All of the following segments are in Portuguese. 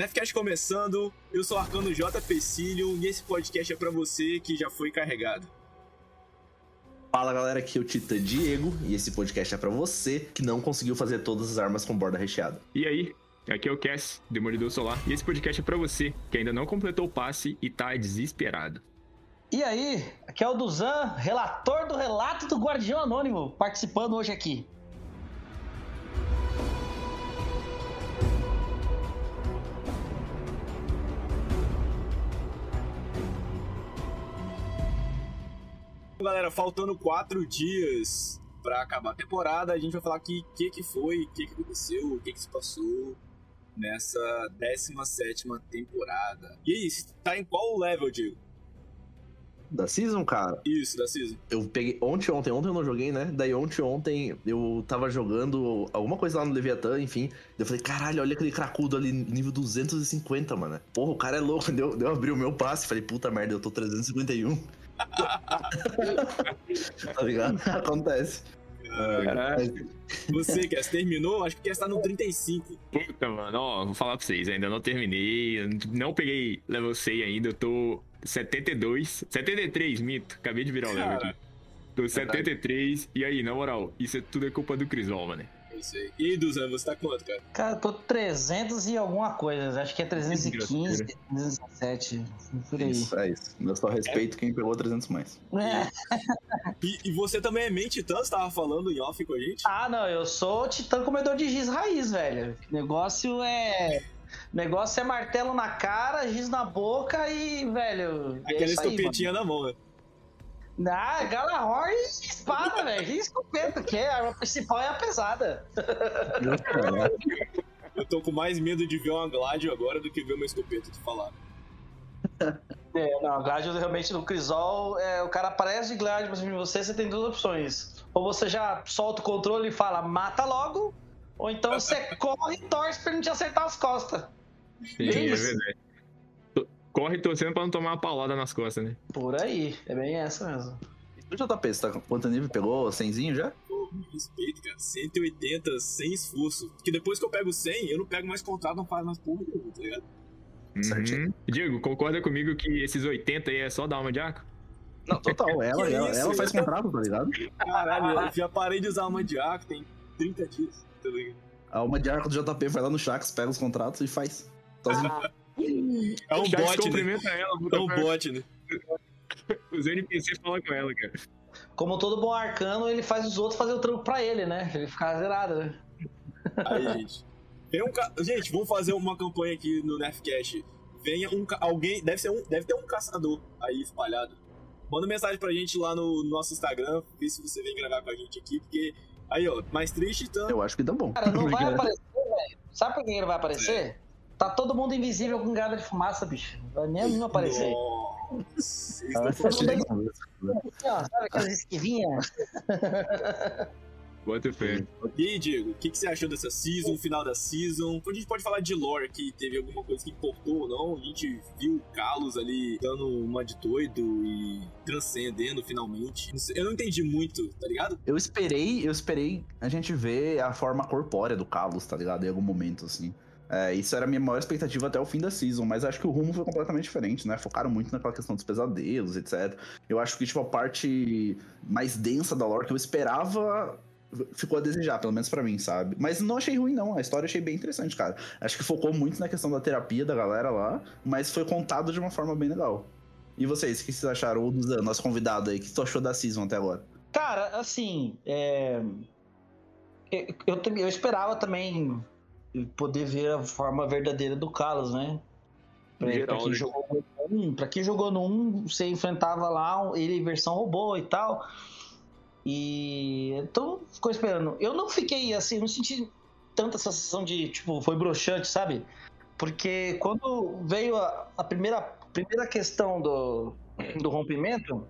Nefcast começando, eu sou o Arcano J. Pecílio e esse podcast é para você que já foi carregado. Fala galera, aqui é o Titã Diego e esse podcast é para você que não conseguiu fazer todas as armas com borda recheada. E aí, aqui é o Cass, Demolidor Solar, e esse podcast é para você que ainda não completou o passe e tá desesperado. E aí, aqui é o Duzan, relator do relato do Guardião Anônimo, participando hoje aqui. Galera, faltando quatro dias para acabar a temporada, a gente vai falar aqui o que, que foi, o que, que aconteceu, o que, que se passou nessa 17 temporada. E aí, você tá em qual level, Diego? Da season, cara? Isso, da season. Eu peguei ontem, ontem, ontem eu não joguei, né? Daí ontem, ontem eu tava jogando alguma coisa lá no Leviathan, enfim. Eu falei, caralho, olha aquele cracudo ali, nível 250, mano. Porra, o cara é louco. Deu, deu abrir o meu passe. Falei, puta merda, eu tô 351. tá ligado? Acontece. Caralho. Você, Cass, terminou? Acho que Cass tá no 35. Puta, mano, ó, vou falar pra vocês, ainda não terminei, não peguei level 100 ainda, eu tô 72, 73, mito, acabei de virar o level aqui. Tô 73, e aí, na moral, isso é tudo é culpa do Crisol, mano. E Duzan, você tá quanto, cara? Cara, eu tô 300 e alguma coisa. Acho que é 315, 317. Por aí. Isso, é isso. Eu só respeito quem pegou 300 mais. É. E, e você também é main titã? Você tava falando em off com a gente? Ah, não, eu sou titã comedor de giz raiz, velho. O negócio é. Negócio é martelo na cara, giz na boca e, velho. é Aquela escopetinha na mão, né? Ah, Galahor e espada, velho. E escopeta, que a arma principal é a pesada. Eu tô com mais medo de ver uma Gladio agora do que ver uma escopeta, tu falar. É, não, Gladio realmente no Crisol, é, o cara aparece de Gladio, mas em você você tem duas opções. Ou você já solta o controle e fala, mata logo, ou então você corre e torce pra ele não te acertar as costas. Sim, é isso. verdade. Corre torcendo pra não tomar uma paulada nas costas, né? Por aí, é bem essa mesmo. O JP, você tá com quanto nível? Pegou 100 já? Pô, respeito, cara. 180 sem esforço. Porque depois que eu pego 100, eu não pego mais contrato, não faz mais porra nenhuma, tá ligado? Certinho. Uhum. Diego, concorda comigo que esses 80 aí é só da alma de arco? Não, total. Ela, ela, isso, ela faz contrato, tá ligado? Caralho, eu já parei de usar uma de arco, tem 30 dias, tá ligado? A alma de arco do JP vai lá no Shax, pega os contratos e faz. Sozinho. É um bot, né? cumprimenta ela, É um pra- bot, né? Os NPC falam com ela, cara. Como todo bom arcano, ele faz os outros fazer o trampo pra ele, né? Ele fica zerado, né? Aí, gente. Tem um ca... Gente, vamos fazer uma campanha aqui no Nerfcast. Venha um ca... alguém, deve ser um, deve ter um caçador aí espalhado. Manda mensagem pra gente lá no nosso Instagram, vê se você vem gravar com a gente aqui, porque aí, ó, mais triste então. Eu acho que dá bom. Cara, não vai Porque- aparecer, velho. Sabe por que ele vai aparecer? Tá todo mundo invisível com gada de fumaça, bicho. Vai nem não aparecer. Nossa, Ah, falando- legal. Ó, sabe aquelas esquivinhas? Bota fé. E aí, Diego, o que, que você achou dessa season, final da season? A gente pode falar de lore aqui, teve alguma coisa que importou ou não? A gente viu o Carlos ali dando uma de doido e transcendendo finalmente. Eu não entendi muito, tá ligado? Eu esperei, eu esperei a gente ver a forma corpórea do Carlos, tá ligado? Em algum momento, assim. É, isso era a minha maior expectativa até o fim da season, mas acho que o rumo foi completamente diferente, né? Focaram muito naquela questão dos pesadelos, etc. Eu acho que, tipo, a parte mais densa da lore que eu esperava ficou a desejar, pelo menos pra mim, sabe? Mas não achei ruim, não. A história achei bem interessante, cara. Acho que focou muito na questão da terapia da galera lá, mas foi contado de uma forma bem legal. E vocês, o que vocês acharam? Do nosso convidado aí, o que tu achou da season até agora? Cara, assim, é... eu, eu, eu esperava também poder ver a forma verdadeira do Carlos, né? Pra, Geral, pra quem né? jogou no 1, pra quem jogou no 1, você enfrentava lá ele versão robô e tal. E então ficou esperando. Eu não fiquei assim, não senti tanta sensação de tipo, foi broxante, sabe? Porque quando veio a, a primeira, primeira questão do, do rompimento,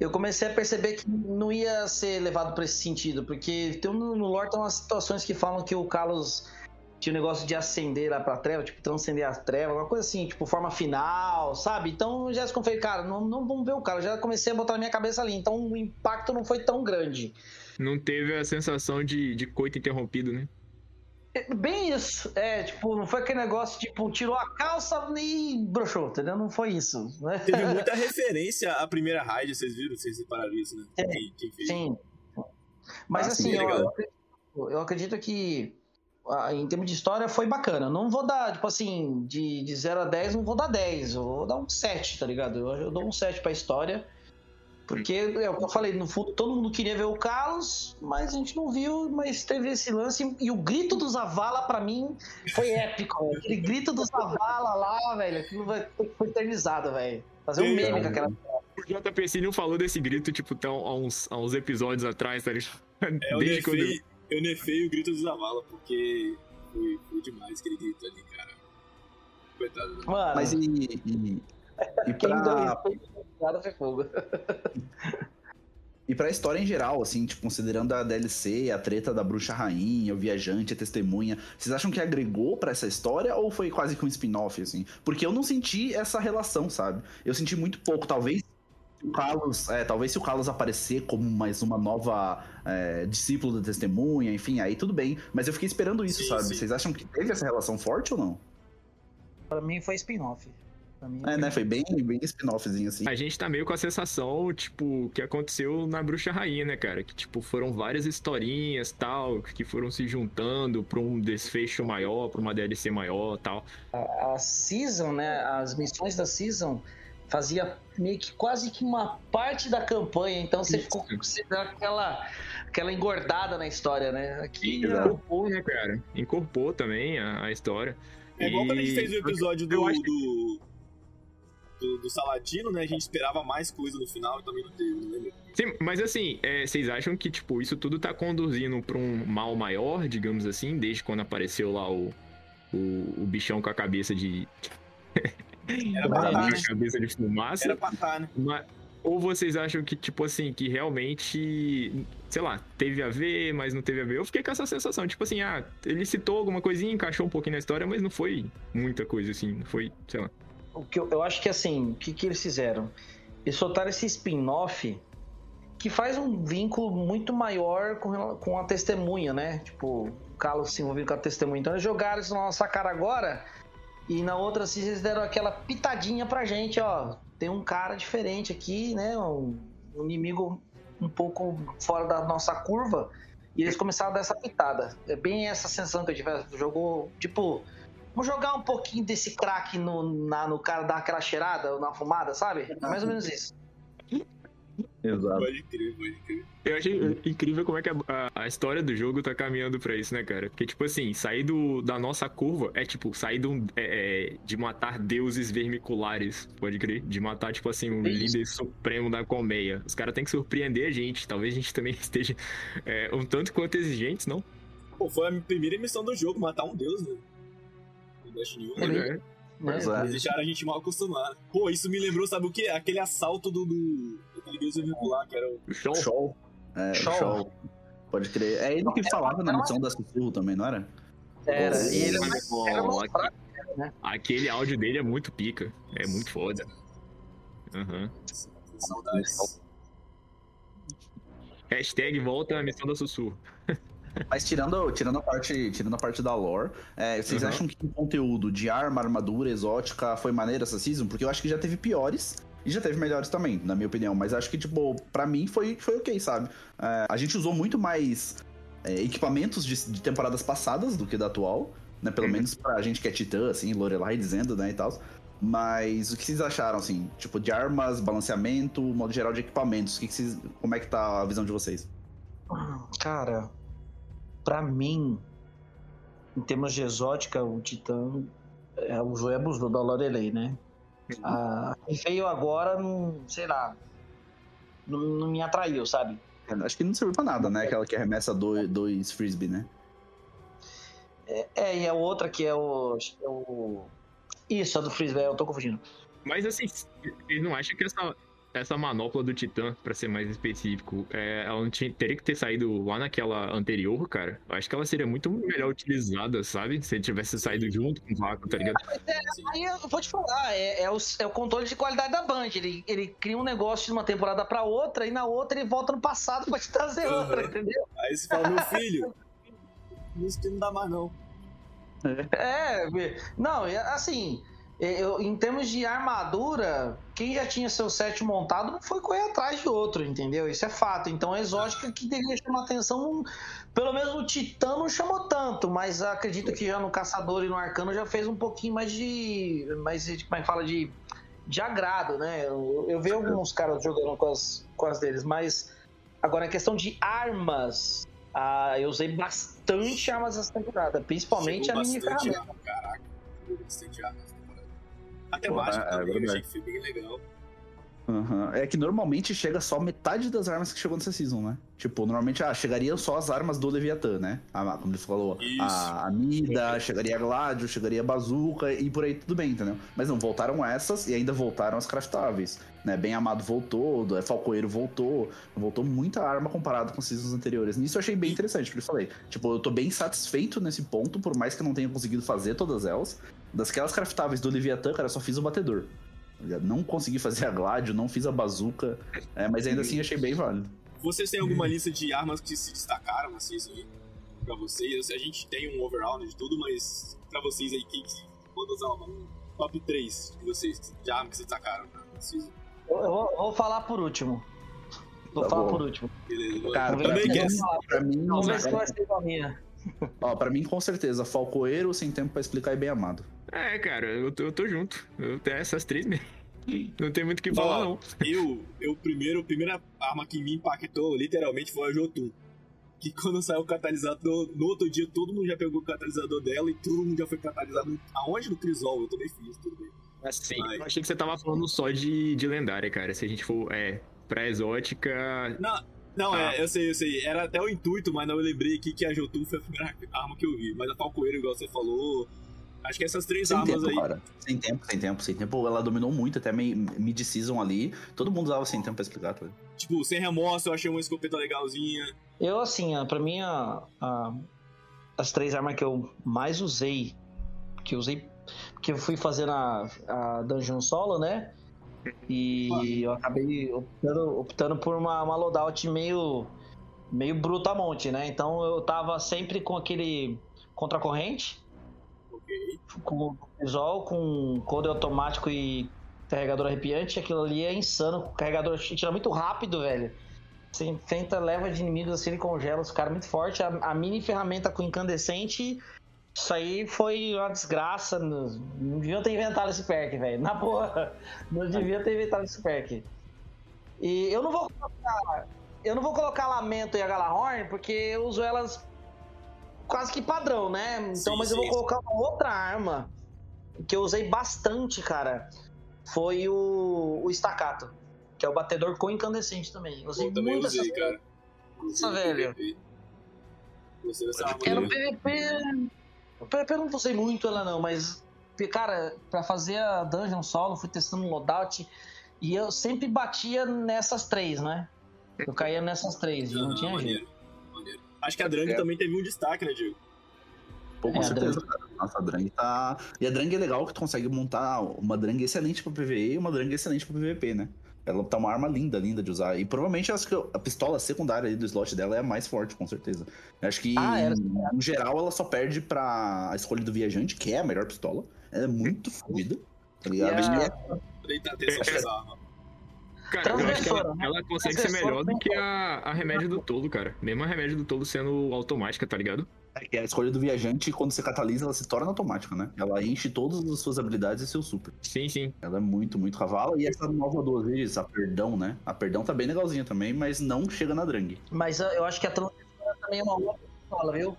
eu comecei a perceber que não ia ser levado para esse sentido, porque tem um- no lore tem umas situações que falam que o Carlos tinha um negócio de ascender lá pra treva, tipo, transcender as trevas, uma coisa assim, tipo, forma final, sabe? Então já desconfiei, cara, não, não vamos ver o cara, já comecei a botar na minha cabeça ali, então o impacto não foi tão grande. Não teve a sensação de, de coito interrompido, né? Bem isso. É, tipo, não foi aquele negócio, tipo, tirou a calça e broxou, entendeu? Não foi isso. Né? Teve muita referência à primeira raid, vocês viram? Vocês separaram isso, né? É, Quem, quem fez? Sim. Mas Ah, assim, sim, é eu, eu acredito, eu acredito que ah, em termos de história foi bacana. Não vou dar, tipo assim, de, de 0 a 10, não vou dar 10. Eu vou dar um 7, tá ligado? Eu, eu dou um 7 pra história. Porque é o que eu falei, no fundo todo mundo queria ver o Carlos, mas a gente não viu, mas teve esse lance. E o grito do Zavala, pra mim, foi épico. velho. Aquele grito do Zavala lá, velho, aquilo vai foi eternizado, velho. Fazer um meme cara. com aquela. O JPC não falou desse grito, tipo, tão, há, uns, há uns episódios atrás, tá ligado? É, eu Desde quando. nefei, eu nefei o grito do Zavala, porque foi, foi demais aquele grito ali, cara. Coitado. Mano, Mas e. E, e pra, foi fogo. e pra história em geral, assim, tipo, considerando a DLC, a treta da bruxa rainha, o viajante, a testemunha, vocês acham que agregou pra essa história ou foi quase que um spin-off, assim? Porque eu não senti essa relação, sabe? Eu senti muito pouco, talvez. se O Carlos, é, talvez se o Carlos aparecer como mais uma nova é, discípulo da testemunha, enfim, aí tudo bem. Mas eu fiquei esperando isso, Sim, sabe? sim. Vocês acham que teve essa relação forte ou não? Pra mim foi spin-off. Pra mim É, né? Foi bem, bem spin-offzinho, assim. A gente tá meio com a sensação, tipo, que aconteceu na Bruxa Rainha, né, cara? Que, tipo, foram várias historinhas, tal, que foram se juntando pra um desfecho maior, pra uma DLC maior, tal. a season, né? As missões da season fazia meio que quase que uma parte da campanha, então você Isso. ficou você deu aquela aquela engordada na história, né? Aqui Exato. Incorporou, né, cara? Incorporou também a, a história. É igual quando a gente fez o episódio do, eu acho que- do, do, do Saladino, né? A gente esperava mais coisa no final e também não teve, não lembro. Sim, mas assim, é, vocês acham que, tipo, isso tudo tá conduzindo pra um mal maior, digamos assim, desde quando apareceu lá o, o, o bichão com a cabeça de. Era pra tá, a cabeça de fumaça? Era pra tá, né? Mas- ou vocês acham que, tipo assim, que realmente, sei lá, teve a ver, mas não teve a ver? Eu fiquei com essa sensação, tipo assim, ah, ele citou alguma coisinha, encaixou um pouquinho na história, mas não foi muita coisa, assim, não foi, sei lá. O que eu, eu acho que assim, o que, que eles fizeram? Eles soltaram esse spin-off que faz um vínculo muito maior com, com a testemunha, né? Tipo, o Carlos se envolvendo com a testemunha. Então eles jogaram isso na nossa cara agora e na outra season eles deram aquela pitadinha pra gente, ó. Tem um cara diferente aqui, né? Um, um inimigo um pouco fora da nossa curva. E eles começaram a dar essa pitada. É bem essa sensação que eu tive. Jogou, tipo, Vamos jogar um pouquinho desse crack no, na- no cara, dar aquela cheirada na fumada, sabe? É mais ou menos isso. Exato. Pode crer, pode crer. Eu achei incrível como é que a, a- a história do jogo tá caminhando pra isso, né, cara? Porque, tipo assim, sair do, da nossa curva é, tipo, sair do, é, é, de matar deuses vermiculares, pode crer? De matar, tipo assim, o Isso. líder supremo da colmeia. Os caras têm que surpreender a gente. Talvez a gente também esteja é, um tanto quanto exigentes, não? Pô, foi a primeira missão do jogo, matar um deus, né? No Destiny 1, né? Ele- É. Pois né? é. Eles deixaram a gente mal acostumado. Pô, isso me lembrou, sabe o quê? Aquele assalto do. do daquele deus que era o. O show. Show. É, Show. show. Pode crer. É ele que falava na missão da Sussurro também, não era? Era. E ele Pô, era mais aque- fraco, né? Aquele áudio dele é muito pica. É muito foda. Aham. Saudades. Hashtag volta a missão da Sussurro. Mas tirando, tirando, a, parte, tirando a parte da lore, é, vocês Uhum. acham que o conteúdo de arma, armadura, exótica foi maneiro essa season? Porque eu acho que já teve piores e já teve melhores também, na minha opinião. Mas acho que, tipo, pra mim foi, foi ok, sabe? É, a gente usou muito mais é, equipamentos de, de temporadas passadas do que da atual, né? Pelo Uhum. menos pra gente que é titã, assim, Lorelai dizendo, né, e tal. Mas o que vocês acharam, assim? Tipo, de armas, balanceamento, modo geral de equipamentos. O que que vocês, como é que tá a visão de vocês? Cara, pra mim, em termos de exótica, o Titã é o abusou da Lorelei, né? A que veio agora, não, sei lá, não, não me atraiu, sabe? É, Acho que não serviu pra nada, né? Aquela que arremessa dois, dois frisbee, né? É, e a outra que é o. é o... Isso, a do Frisbee, eu tô confundindo. Mas assim, vocês não acham que essa, essa manopla do Titã, pra ser mais específico, é, ela não tinha, teria que ter saído lá naquela anterior, cara? Eu acho que ela seria muito melhor utilizada, sabe? Se ele tivesse saído junto com o vácuo, tá ligado? Aí eu vou te falar, é, é o, é o controle de qualidade da Band. Ele, ele cria um negócio de uma temporada pra outra e na outra ele volta no passado pra te trazer Uhum. outra, entendeu? Aí você fala, meu filho, isso que não dá mais não. É, não, assim, eu, em termos de armadura, quem já tinha seu set montado não foi correr atrás de outro, entendeu? Isso é fato. Então a exótica que deveria chamar atenção, pelo menos no Titã não chamou tanto, mas acredito que já no Caçador e no Arcano já fez um pouquinho mais de. Mais, como é que fala? De, de agrado, né? Eu, eu vi alguns caras jogando com as, com as deles, mas agora a questão de armas. Ah, eu usei bastante armas essa temporada, principalmente Chegou a mini ferramenta. Caraca, bastante arma essa temporada. A temática é, é também, eu achei que foi bem legal. Aham. É que normalmente chega só metade das armas que chegou nessa season, né? Tipo, normalmente ah, chegaria só as armas do Leviatã, né? A, como ele falou, Isso. a Amida, chegaria a Gladio, chegaria a Bazooka e por aí tudo bem, entendeu? Mas não, voltaram essas e ainda voltaram as craftáveis. Né? Bem Amado voltou, do- Falcoeiro voltou, voltou muita arma comparado com as seasons anteriores. Nisso eu achei bem interessante, porque eu falei, tipo, eu tô bem satisfeito nesse ponto, por mais que eu não tenha conseguido fazer todas elas. Das aquelas craftáveis do Leviatã, cara, só fiz o batedor. Não consegui fazer a Gladio, não fiz a bazuca, é, mas ainda assim achei bem válido. Vocês têm alguma lista de armas que se destacaram na season aí? Pra vocês? A gente tem um overall de tudo, mas pra vocês aí, quem que usar um top 3 de vocês, de armas que se destacaram na season? Eu, eu vou, vou falar por último. Vou Tá falar bom. por último. Beleza, Cara, também pra mim- quer. Pra mim, Vamos ver se é- vai ser igual a minha. ó, pra mim, com certeza, Falcoeiro, sem tempo pra explicar e bem amado. É, cara, eu tô, eu tô junto. Eu tenho essas três mesmo. Não tem muito o que falar, não. Eu, eu primeiro, a primeira arma que me impactou literalmente foi a Jotun. Que quando saiu o catalisador, no outro dia todo mundo já pegou o catalisador dela e todo mundo já foi catalisado. Aonde? No Crisol, eu também fiz, tudo bem. Assim, Vai. eu achei que você tava falando só de, de lendária, cara. Se a gente for, é, pra exótica. Não, não Tá. é, eu sei, eu sei. Era até o intuito, mas não eu lembrei aqui que a Jotun foi a primeira arma que eu vi. Mas a Falcoeiro, igual você falou. Acho que essas três Sem armas tempo, aí. cara. Sem tempo, sem tempo, sem tempo. Ela dominou muito, até mid-season ali. Todo mundo usava sem tempo pra explicar, tá? Tipo, sem remorso, eu achei uma escopeta legalzinha. Eu, assim, pra mim, a- a- as três armas que eu mais usei, que eu usei, que eu fui fazer na a Dungeon Solo, né? E eu acabei optando, optando por uma, uma loadout meio, meio brutamonte, né? Então eu tava sempre com aquele contracorrente, Ok. Com visual, com code automático e carregador arrepiante. Aquilo ali é insano. O carregador tira muito rápido, velho. Você enfrenta leva de inimigos assim, ele congela os caras muito forte. A, a mini ferramenta com incandescente, isso aí foi uma desgraça. Não, não deviam ter inventado esse perk, velho. Na boa, não deviam ter inventado esse perk. E eu não vou colocar, eu não vou colocar Lamento e a Galahorn, porque eu uso elas quase que padrão, né? Então, Sim, mas eu vou sim. colocar uma outra arma que eu usei bastante, cara. Foi o, o estacato, que é o batedor com incandescente também. Eu usei Eu também muito usei, essa cara. Nossa, Usei no velho. Dessa arma. Aí. PVP. No PVP eu não usei muito ela, não, mas. Cara, pra fazer a Dungeon Solo, fui testando um loadout e eu sempre batia nessas três, né? Eu caía nessas três e não Aham, tinha jeito. Acho que a Drang É. também teve um destaque, né, Diego? Pô, com É, a certeza, cara. Nossa, a Drang tá. E a Drang é legal que tu consegue montar uma Drang excelente pro PVE e uma Drang excelente pro PVP, né? Ela tá uma arma linda, linda de usar. E provavelmente acho que a pistola secundária aí do slot dela é a mais forte, com certeza. Eu acho que, Ah, era. no geral, ela só perde pra a escolha do Viajante, que é a melhor pistola. Ela é muito fodida, tá ligado? E a- é- Prestar atenção nessa arma. Cara, eu acho que ela, né? ela consegue ser melhor do que a, a remédio do tolo, cara. Mesmo a remédio do tolo sendo automática, tá ligado? É que a escolha do viajante, quando você catalisa, ela se torna automática, né? Ela enche todas as suas habilidades e seu super. Sim, sim. Ela é muito, muito cavalo. E essa nova duas vezes, a Perdão, né? A Perdão tá bem legalzinha também, mas não chega na Drang. Mas eu acho que a transgressora também é uma outra pistola, viu?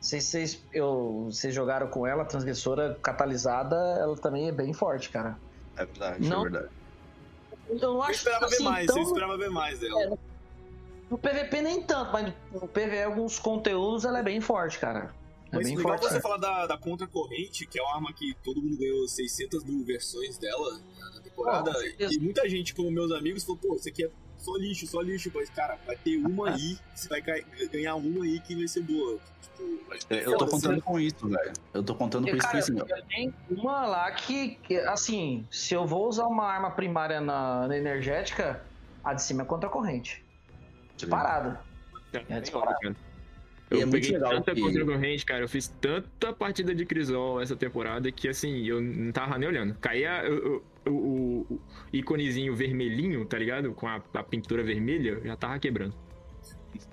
Vocês, vocês, eu, vocês jogaram com ela, a transgressora catalisada, ela também é bem forte, cara. É verdade, Não. é verdade. Eu não Eu acho esperava assim, ver mais, tão- eu esperava ver mais dela. No PVP nem tanto, mas no PVE alguns conteúdos ela é bem forte, cara. É Mas bem legal forte. você falar da, da contracorrente, que é uma arma que todo mundo ganhou 600 mil versões dela na temporada. Certeza. e muita gente, como meus amigos, falou, pô, isso aqui é só lixo, só lixo. Mas, cara, vai ter uma aí, você vai ganhar uma aí que vai ser boa. Tipo, vai- É, Eu tô contando com isso, velho. Eu tô contando com isso, Cara, assim, ó, eu tenho uma lá que, que, assim, se eu vou usar uma arma primária na, na energética, a de cima é contra a corrente. Disparado. É bem disparado. cara. Eu é peguei legal tanta que- contra corrente, cara. Eu fiz tanta partida de Crisol essa temporada que, assim, eu não tava nem olhando. Caía o, o, o- o íconezinho vermelhinho, tá ligado? Com a, a pintura vermelha, já tava quebrando.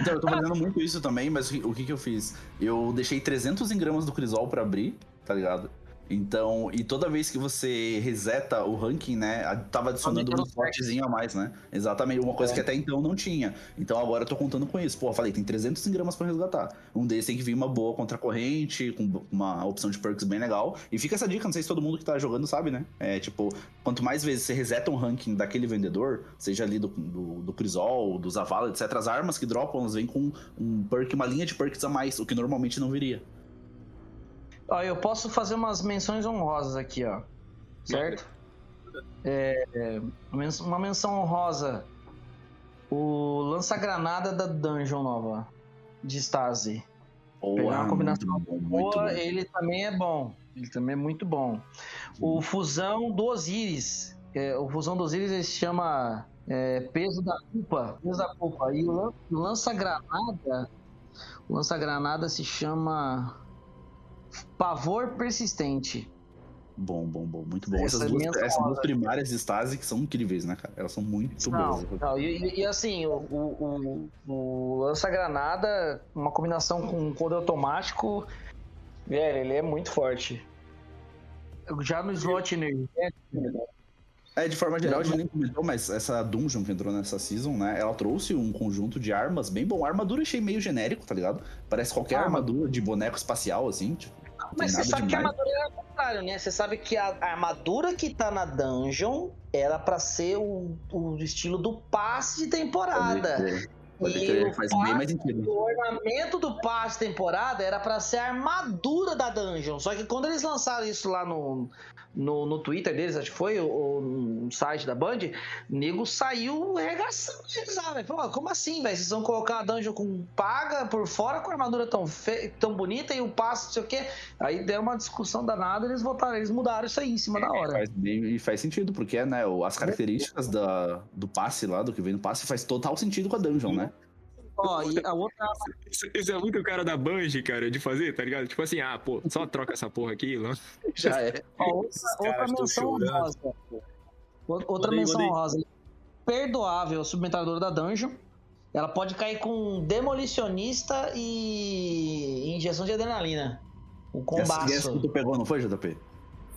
Então, eu tô fazendo muito isso também, mas o que- o que que eu fiz? Eu deixei 300 engramas do Crisol pra abrir, tá ligado? Então, e toda vez que você reseta o ranking, né, tava adicionando um slotzinho a mais, né? Exatamente, uma coisa É. que até então não tinha. Então agora eu tô contando com isso. Pô, falei, tem 300 engramas pra resgatar. Um deles tem que vir uma boa contra a corrente, com uma opção de perks bem legal. E fica essa dica, não sei se todo mundo que tá jogando sabe, né? É tipo, quanto mais vezes você reseta um ranking daquele vendedor, seja ali do, do, do Crisol, do Zavala, etc., as armas que dropam, elas vêm com um perk, uma linha de perks a mais, o que normalmente não viria. Ó, eu posso fazer umas menções honrosas aqui, ó. Certo? É, é, uma menção honrosa. O lança-granada da Dungeon Nova. De Stasi. Boa, Pegar uma combinação muito bom, muito Boa, ele também é bom. Ele também é muito bom. O fusão do Osiris. é, o fusão do Osiris ele se chama é, peso da culpa. Peso da culpa. E o lança-granada. O lança-granada se chama. Pavor persistente. Bom, bom, bom, muito bom. Essa Essas duas, essas duas primárias de Stasi que são incríveis, né, cara? Elas são muito Não, boas. não, e, e- assim, o, o, o- o lança-granada, uma combinação com code automático, velho, ele é muito forte. Já no slot energético, É, de forma geral, a gente nem comentou, mas essa Dungeon que entrou nessa season, né? Ela trouxe um conjunto de armas bem bom. A armadura achei meio genérico, tá ligado? Parece qualquer Ah, armadura de boneco espacial, assim, tipo. não Mas você sabe que a demais. armadura era o contrário, né? Você sabe que a, armadura que tá na dungeon era pra ser o, o estilo do passe de temporada. Pode crer, faz bem mais sentido. O ornamento do passe temporada era pra ser a armadura da dungeon. Só que quando eles lançaram isso lá no, no, no Twitter deles, acho que foi, ou, no site da Band, o nego saiu arregaçando eles lá, velho. Falou, como assim, velho? Vocês vão colocar a dungeon com paga por fora com a armadura tão, fe... tão bonita e o passe, não sei o quê. Aí deu uma discussão danada eles votaram, eles mudaram isso aí em cima da hora. Faz e faz sentido, porque né, as características da, do passe lá, do que vem no passe, faz total sentido com a dungeon, né? Ó, e a outra Isso, isso é muito cara da Bungie, cara, de fazer, tá ligado? Tipo assim, ah, pô, só troca essa porra aqui. Já é. Ó, outra, outra menção honrosa. Ou- Outra Manda aí, menção honrosa. Perdoável, submetralhadora da Dungeon. Ela pode cair com demolicionista e injeção de adrenalina. Um Essa, essa combaço. que tu pegou, não foi, JP?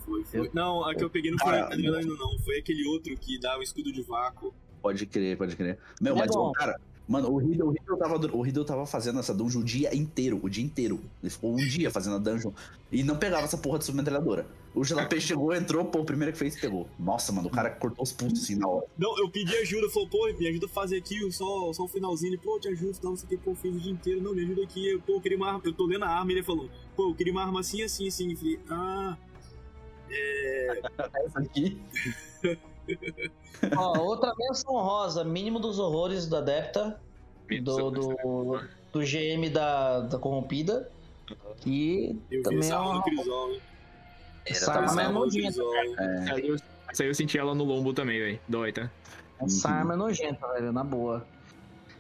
Foi, foi. Não, a que eu peguei não foi Cara, adrenalina, não. Foi aquele outro que dá o escudo de vácuo. Pode crer, pode crer. Meu, Ele é mas, bom. cara, mano, o Riddle, o, Riddle tava, o Riddle tava fazendo essa dungeon o dia inteiro, o dia inteiro. Ele ficou um dia fazendo a dungeon e não pegava essa porra de submetralhadora. O JP chegou, entrou, pô, o primeiro que fez, pegou. Nossa, mano, o cara cortou os pulsos assim na hora. Não, eu pedi ajuda, falou, pô, me ajuda a fazer aqui só, só o finalzinho. Ele, pô, te ajudo, não sei o que, pô, fiz o dia inteiro. Não, me ajuda aqui. Eu, pô, eu queria uma arma. Eu tô lendo a arma ele falou, pô, eu queria uma arma assim, assim, assim. Eu falei, ah. Essa aqui. Ó, outra menção honrosa, mínimo dos horrores do Adepta, do, do, do GM da, da Corrompida. Que Eu vi também essa é arma uma. Crisol, né? Essa arma é nojenta. Crisol. Essa aí eu, essa aí eu senti ela no lombo também, velho. Dói, tá? Essa Uhum. arma é nojenta, velho, na boa.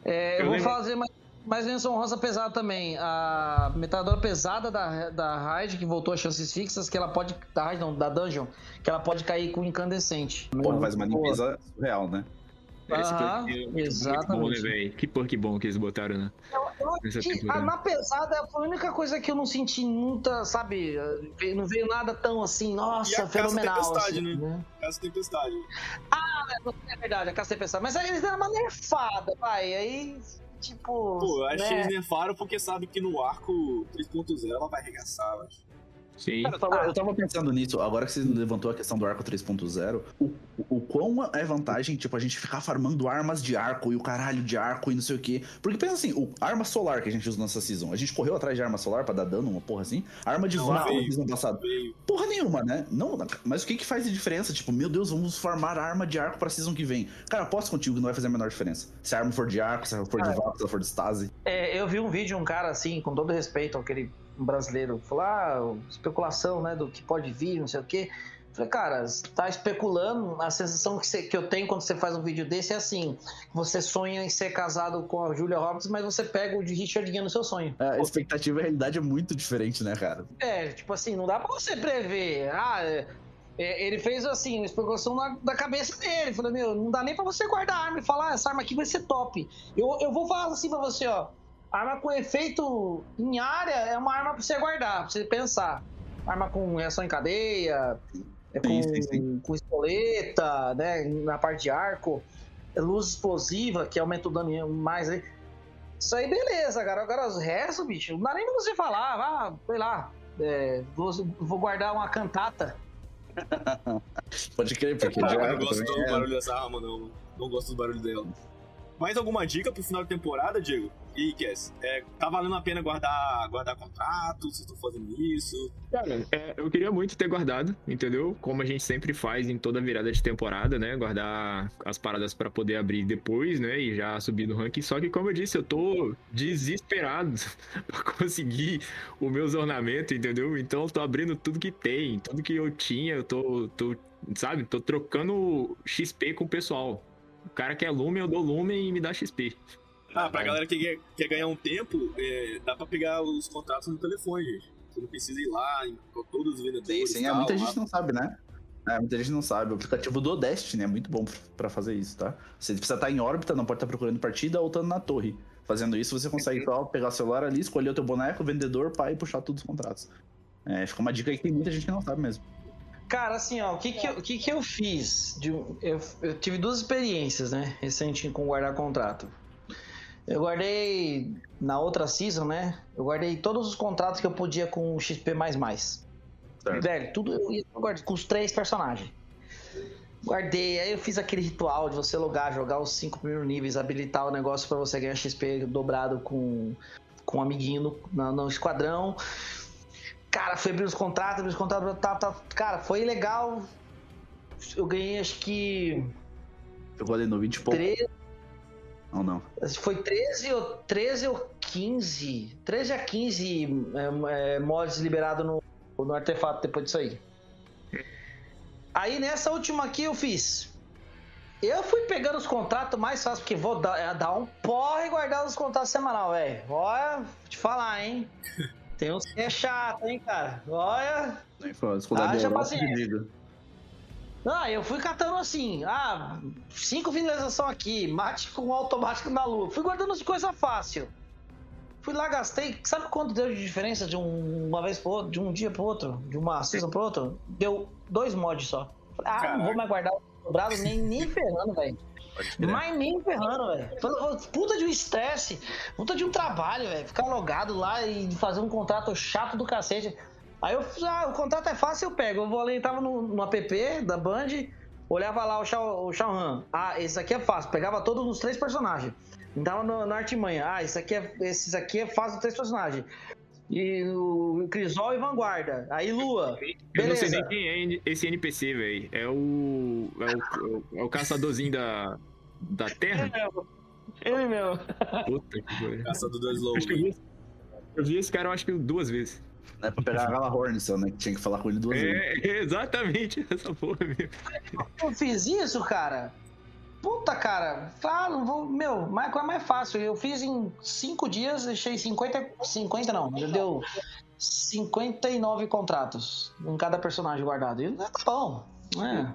É, eu Eu vou lembro- fazer mais, mais menção honrosa pesada também. A metralhadora pesada da, da Raid, que voltou a chances fixas, que ela pode. Da Raid não, da Dungeon, que ela pode cair com incandescente. Porra, faz uma limpeza surreal, né? Esse Aham, perk é bom, né, exatamente. velho? Que perk bom que eles botaram, né? Eu temporada. a- na pesada foi a única coisa que eu não senti muita, sabe? Não veio nada tão assim, E nossa, a Caça fenomenal. Tempestade, assim, né? Essa tempestade. É verdade, a caça tempestade. Mas aí eles deram uma nerfada, vai. Aí, tipo. Pô, eu acho que né? eles nerfaram porque sabem que no arco 3.0 ela vai arregaçar, eu acho. Sim. Cara, eu tava, eu tava pensando nisso, agora que você levantou a questão do arco 3.0, o, o quão é vantagem, tipo, a gente ficar farmando armas de arco e o caralho de arco e não sei o quê. Porque pensa assim, o arma solar que a gente usa nessa season, a gente correu atrás de arma solar pra dar dano, uma porra assim. Arma de vácuo na season passada. Porra nenhuma, né? Não, mas o que que faz de diferença? Tipo, meu Deus, vamos farmar arma de arco pra season que vem. Cara, aposto contigo que não vai fazer a menor diferença. Se a arma for de arco, se a arma for de vácuo, se ela for de stase. É, eu vi um vídeo de um cara assim, com todo respeito àquele brasileiro, falou: ah, especulação, né, do que pode vir, não sei o quê. Falei, cara, você tá especulando. A sensação que, você- que eu tenho quando você faz um vídeo desse é assim: você sonha em ser casado com a Julia Roberts, mas você pega o de Richard Gere no seu sonho. É, a expectativa e a realidade é muito diferente, né, cara? É, tipo assim, não dá pra você prever. Ah, é, é, ele fez assim, uma especulação na, da cabeça dele. Falei, meu, não dá nem pra você guardar a arma e falar, ah, essa arma aqui vai ser top. Eu, eu vou falar assim pra você, ó. Arma com efeito em área é uma arma pra você guardar, pra você pensar. Arma com reação em cadeia, é com, Sim, sim, sim. com espoleta, né? Na parte de arco, é luz explosiva, que aumenta o dano mais aí. Isso aí, beleza, cara. Agora os restos, bicho, não dá nem pra você falar, ah, sei lá, é, vou, vou guardar uma cantata. Pode crer, porque Ah, eu não gosto do é- barulho dessa arma, não. Não gosto do barulho dela. Mais alguma dica pro final de temporada, Diego? E Cass, é, tá valendo a pena guardar, guardar contrato? Vocês estão fazendo isso? Cara, é, eu queria muito ter guardado, entendeu? Como a gente sempre faz em toda virada de temporada, né? Guardar as paradas pra poder abrir depois, né? E já subir no ranking. Só que, como eu disse, eu tô desesperado pra conseguir os meus ornamentos, entendeu? Então eu tô abrindo tudo que tem, tudo que eu tinha, eu tô, tô sabe? Tô trocando XP com o pessoal. O cara quer lume, eu dou lume e me dá XP. Ah, pra galera que quer, quer ganhar um tempo, é, dá pra pegar os contratos no telefone, gente. Você não precisa ir lá em todos os Sim, vendedores. sim, e é, tal, muita lá. gente não sabe, né? É, muita gente não sabe. O aplicativo do Destiny é muito bom pra fazer isso, tá? Você precisa estar em órbita, não pode estar procurando partida ou estando na torre. Fazendo isso, você consegue só pegar o celular ali, escolher o teu boneco, o vendedor, pai, e puxar todos os contratos. É, fica uma dica aí que tem muita gente que não sabe mesmo. Cara, assim, ó, o que que eu, o que que eu fiz? De eu, eu tive duas experiências, né, recente com guardar contrato. Eu guardei na outra season, né? Eu guardei todos os contratos que eu podia com o XP. Velho, tudo eu ia guardar com os três personagens. Guardei, aí eu fiz aquele ritual de você logar, jogar os cinco primeiros níveis, habilitar o negócio pra você ganhar XP dobrado com, com um amiguinho no, na- no esquadrão. Cara, fui abrir os contratos, abrir os contratos, tá, tá, cara, foi legal. Eu ganhei acho que Jogou ali no 20 e pouco. 13, Ou não? foi 13 ou, 13 ou 15. 13 a 15 é, é, mods liberados no, no artefato depois disso aí. Aí nessa última aqui eu fiz. Eu fui pegando os contratos mais fácil, porque vou dar, é, dar um porre e guardar os contratos semanal, velho. Olha, vou te falar, hein? Tem uns que é chato, hein, cara? Olha. Nem Haja paciência. que diga. Ah, eu fui catando assim, ah, cinco finalização aqui, mate com automático na lua. Fui guardando as coisas fácil. Fui lá, gastei. Sabe quanto deu de diferença de um- uma vez pro outro, de um dia pro outro, de uma season pro outro? Deu dois mods só. Ah, não vou mais guardar o dobrado nem, nem ferrando, velho. Mas nem ferrando, velho. Puta de um estresse, puta de um trabalho, velho. Ficar logado lá e fazer um contrato chato do cacete. Aí eu, ah, o contrato é fácil, eu pego. Eu vou ali, tava no, no app da Band, olhava lá o Shao, Han. Ah, esse aqui é fácil. Pegava todos os três personagens. Tava no, na artimanha. Ah, esse aqui é, esses aqui é fácil três personagens. E o Crisol e Vanguarda. Aí Lua. Eu não sei nem quem é esse NPC, velho. É o. É o, é o caçadorzinho da. Da Terra? Ele meu. Puta que pariu. Caçador do Slow. Eu vi, eu vi esse cara, eu acho que duas vezes. É pra pegar a Galahorn, só, né? Que tinha que falar com ele duas vezes. É, exatamente essa porra mesmo. Eu fiz isso, cara. Puta, cara. Ah, não vou. Meu, mais, coisa mais fácil. Eu fiz em 5 dias, deixei 50. 50 não, deu 59 contratos em cada personagem guardado. E tá bom. né?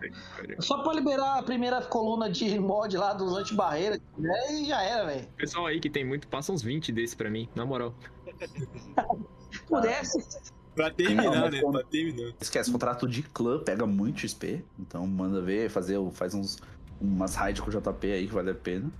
Só pra liberar a primeira coluna de mod lá dos anti-barreira, né? E já era, velho. Pessoal aí que tem muito, passa uns 20 desse pra mim, na moral. Pudesse. Pra terminar, Não, né? Pra terminar. Esquece, contrato de clã pega muito XP. Então manda ver, fazer, faz uns, umas raids com o JP aí que vale a pena.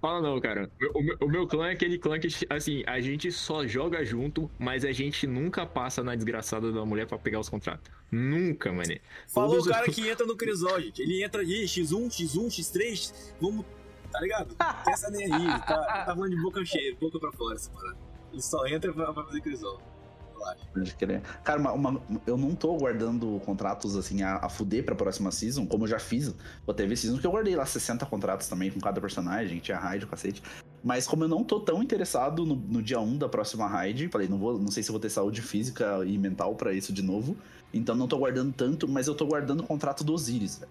Fala não, cara. O meu, o meu clã é aquele clã que, assim, a gente só joga junto, mas a gente nunca passa na desgraçada da mulher pra pegar os contratos. Nunca, mané. Falou Todos o cara os- que entra no Crisol, gente. Ele entra aí, X1, X1, X3, vamos. Tá ligado? Pensa nem aí, tá, tá falando de boca cheia, boca pra fora essa parada. Ele só entra pra, pra fazer Crisol. Pode crer. Cara, uma- uma- eu não tô guardando contratos assim a, a fuder pra próxima season, como eu já fiz. Vou teve season que eu guardei lá 60 contratos também com cada personagem, tinha raid, cacete. Mas como eu não tô tão interessado no, no dia 1 da próxima raid, falei, não, vou, não sei se vou ter saúde física e mental pra isso de novo. Então não tô guardando tanto, mas eu tô guardando o contrato do Osiris, velho.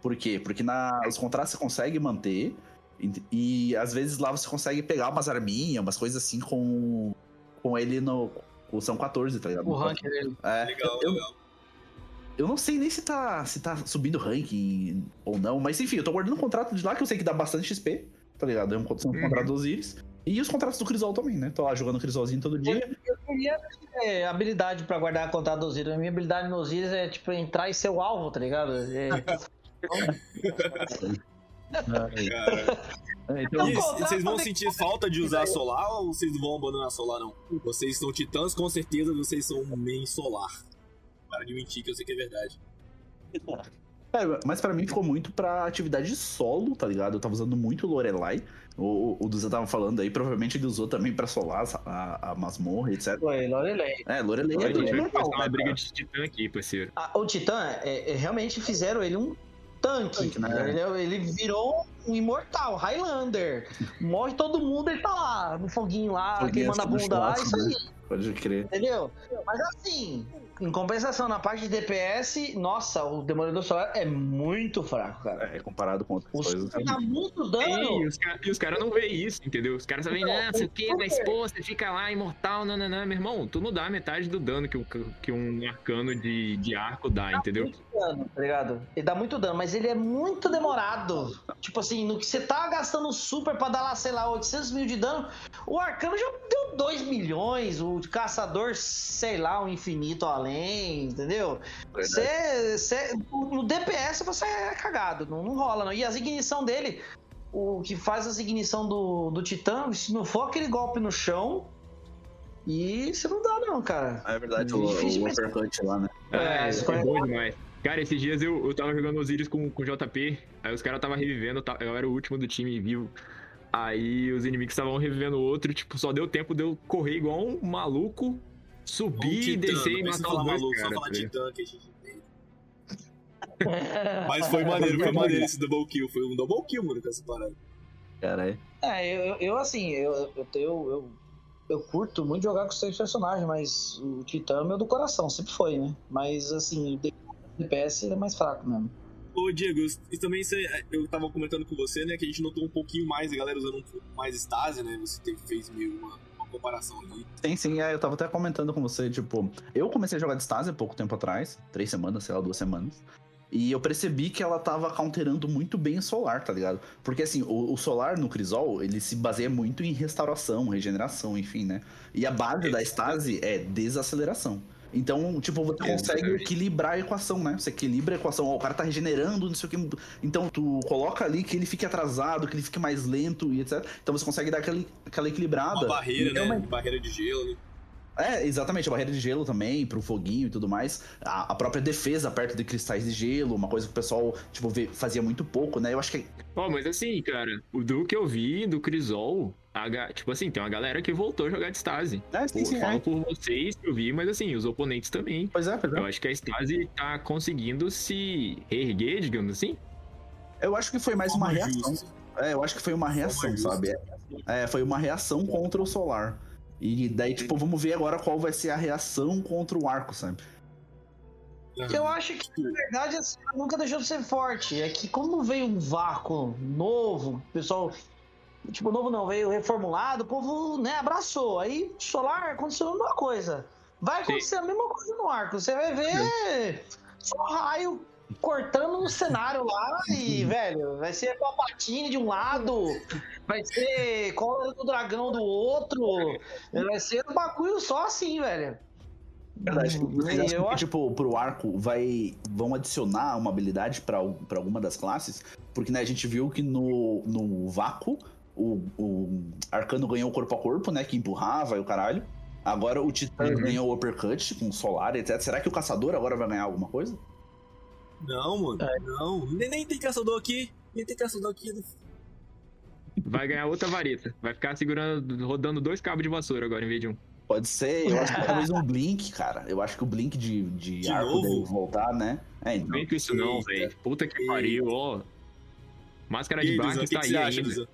Por quê? Porque na, os contratos você consegue manter. E, e às vezes lá você consegue pegar umas arminhas, umas coisas assim com, com ele no. Com o São 14, tá ligado? O ranking dele. É, Legal, eu, legal. eu não sei nem se tá, se tá subindo ranking ou não, mas enfim, eu tô guardando um contrato de lá que eu sei que dá bastante XP, tá ligado? É um, um Uhum. contrato do Osiris. E os contratos do Crisol também, né? Tô lá jogando Crisolzinho todo dia. Eu queria é, habilidade pra guardar contato do Osiris. A minha habilidade no Osiris é tipo entrar e ser o alvo, tá ligado? É. É, então, E contrato vocês vão também- sentir falta de usar solar ou vocês não vão abandonar solar, não? Vocês são titãs, com certeza vocês são main solar. Para de mentir, que eu sei que é verdade. É, mas pra mim ficou muito pra atividade solo, tá ligado? Eu tava usando muito Lorelai. O, o Duza tava falando aí, provavelmente ele usou também pra solar a, a masmorra, etc. Foi, Lorelei. É, Lorelai A é vai normal, uma né, briga de titã aqui, parceiro. Ah, o Titã, é, é, realmente fizeram ele um tanque. Tanque, né? ele, é, ele virou um imortal, Highlander. Morre todo mundo, ele tá lá, no foguinho lá, Foguinho queimando a bunda lá, isso né? aí, Pode crer. entendeu? Mas assim, em compensação, na parte de DPS, nossa, o Demolidor Solar é muito fraco, cara. É, comparado com outras Os coisas. caras dá muito dano. E os, ca- e os caras não veem isso, entendeu? Os caras só veem, ah, sei o que, mas pô, você fica lá imortal, nananã. Meu irmão, tu não dá metade do dano que, um- que um arcano de, de arco dá, entendeu? muito dano, tá ligado? Ele dá muito dano, mas ele é muito demorado. Tipo assim, no que você tá gastando super pra dar lá, sei lá, 800 mil de dano, o arcano já deu 2 milhões, o caçador, sei lá, o infinito além, entendeu? Você, você- no DPS você é cagado, não, não rola não. E as ignição dele, o que faz as ignição do, do Titã, se não for aquele golpe no chão, e você não dá não, cara. É verdade, o, Difícil, o mas- uppercut lá, né? É, É, isso isso é é bom demais. Cara, esses dias eu, eu tava jogando Osiris com, com JP, aí os caras tava revivendo, eu era o último do time vivo. Aí os inimigos estavam revivendo o outro, tipo, só deu tempo de eu correr igual um maluco, subir, Um descer e matar os dois maluco, só falar tá titã que a gente. Mas foi maneiro, foi maneiro esse double kill. Foi um double kill, mano, com essa parada. Caralho. É, eu, eu- eu, assim, eu, eu, eu, eu, eu curto muito jogar com os três personagens, mas o Titã é meu do coração, sempre foi, né? Mas assim, o DPS ele é mais fraco mesmo. Ô, Diego, e também você, eu tava comentando com você, né, que a gente notou um pouquinho mais a galera usando um pouco mais Stasi, né? Você teve, fez meio uma comparação ali. Sim, sim, é, eu tava até comentando com você, tipo, eu comecei a jogar de pouco tempo atrás, três semanas, sei lá, duas semanas. E eu percebi que ela tava counterando muito bem o Solar, tá ligado? Porque assim, o, o Solar no Crisol, ele se baseia muito em restauração, regeneração, enfim, né? E a base da Stasi é desaceleração. Então, tipo, você consegue Exatamente. equilibrar a equação, né? Você equilibra a equação, ó, o cara tá regenerando, não sei o que. Então, tu coloca ali que ele fique atrasado, que ele fique mais lento e etc. Então, você consegue dar aquele, aquela equilibrada. Uma barreira, E né? realmente- Barreira de gelo, né? é, exatamente, a barreira de gelo também, pro foguinho e tudo mais. A, a própria defesa perto de cristais de gelo, uma coisa que o pessoal, tipo, vê- fazia muito pouco, né? Eu acho que. Ó, mas assim, cara, o do que eu vi do Crisol, a tipo assim, tem uma galera que voltou a jogar de Stasi. É, Pô, falo por vocês que eu vi, mas assim, os oponentes também. Pois é, pois Eu é. acho que a Stasi tá conseguindo se reerguer, digamos assim. Eu acho que foi mais uma reação. É, eu acho que foi uma reação, sabe? É, foi uma reação contra o solar. E daí, tipo, vamos ver agora qual vai ser a reação contra o arco, sabe? Eu acho que, na verdade, assim, nunca deixou de ser forte. É que como veio um vácuo novo, o pessoal. Tipo, novo não, veio reformulado, o povo, né, abraçou. Aí, solar, aconteceu a mesma coisa. Vai Sim. acontecer a mesma coisa no arco. Você vai ver só raio cortando no cenário lá e, velho, vai ser Palpatine de um lado, vai ser cólera do dragão do outro, vai ser um bagulho só assim, velho. Verdade. Eu que, acho tipo, pro arco vai, vão adicionar uma habilidade pra alguma das classes? Porque, né, a gente viu que no, no vácuo, o, o arcano ganhou o corpo a corpo, né, que empurrava e o caralho. Agora o Titã Uhum. ganhou o uppercut com o solar, etc. Será que o caçador agora vai ganhar alguma coisa? Não, mano. Não. Nem, nem tem caçador aqui. Nem tem caçador aqui. Vai ganhar outra vareta. Vai ficar segurando, rodando dois cabos de vassoura agora em vez de um. Pode ser, eu acho que talvez um Blink, cara. Eu acho que o Blink de, de, De arco novo? deve voltar, né? É, então. Não vem com isso não, velho. Puta que pariu, ó. Máscara de barco está que aí ainda.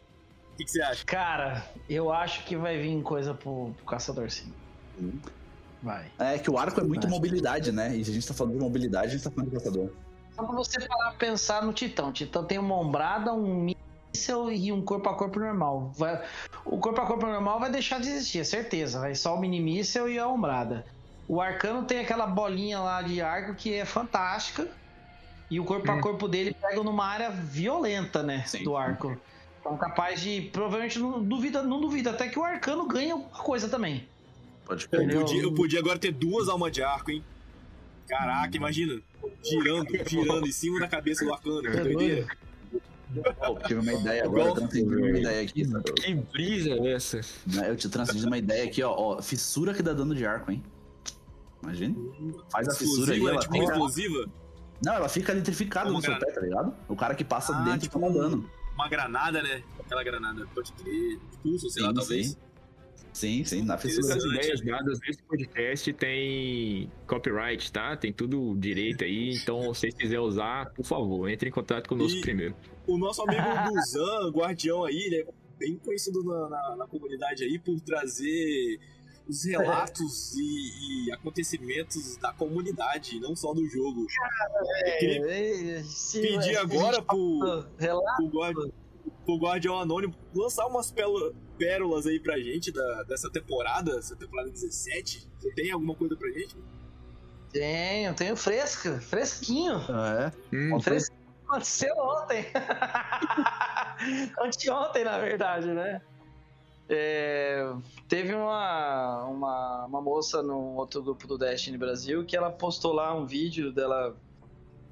Que, que você acha? Cara, eu acho que vai vir coisa pro, pro caçador, sim. Hum. Vai. É que o arco é muito Acho. mobilidade, né? E se a gente tá falando de mobilidade, a gente tá falando de caçador. Só pra você parar pra pensar no Titã. O Titã tem uma ombrada, um míssel e um corpo a corpo normal. Vai- o corpo a corpo normal vai deixar de existir, é certeza. Vai só o mini míssel e a ombrada. O Arcano tem aquela bolinha lá de arco que é fantástica. E o corpo a Hum. corpo dele pega numa área violenta, né? Sim. Do arco. Então capaz de. Provavelmente não duvida, não duvida até que o Arcano ganha alguma coisa também. Pode Eu crer. Podia, eu podia agora ter duas almas de arco, hein? Caraca, imagina. Girando, girando em cima da cabeça do arcano. Que É doideira. Pô, tive uma ideia agora, eu transcendi uma ideia aqui. sabe? Que brisa é essa? Né, Eu te transcendi uma ideia aqui, ó, ó. Fissura que dá dano de arco, hein? Imagina. Faz a fissura aí, Explosiva, ela tipo fica... explosiva. Não, ela fica eletrificada no seu pé, tá ligado? O cara que passa Ah, dentro tipo toma dano. Uma granada, né? Aquela granada, pode crer. Pulso, sei lá, Sim, talvez. sim. Sim, sim, na fissura. as ideias dadas nesse podcast tem copyright, tá? Tem tudo direito aí. Então, se vocês quiserem usar, por favor, entre em contato conosco E- primeiro. O nosso amigo Duzan, guardião aí, ele é bem conhecido na, na- na comunidade aí por trazer os relatos e, e acontecimentos da comunidade, não só do jogo. Queria É, se- pedir agora pro, pro, guardi- pro Guardião Anônimo lançar umas pérolas aí pra gente da, dessa temporada, essa temporada 17. Você tem alguma coisa pra gente? Tenho, tenho fresca, fresquinho. É. Hum, Fresquinho aconteceu ontem. Anteontem, na verdade, né? É, teve uma, uma, uma moça no outro grupo do Destiny Brasil que ela postou lá um vídeo dela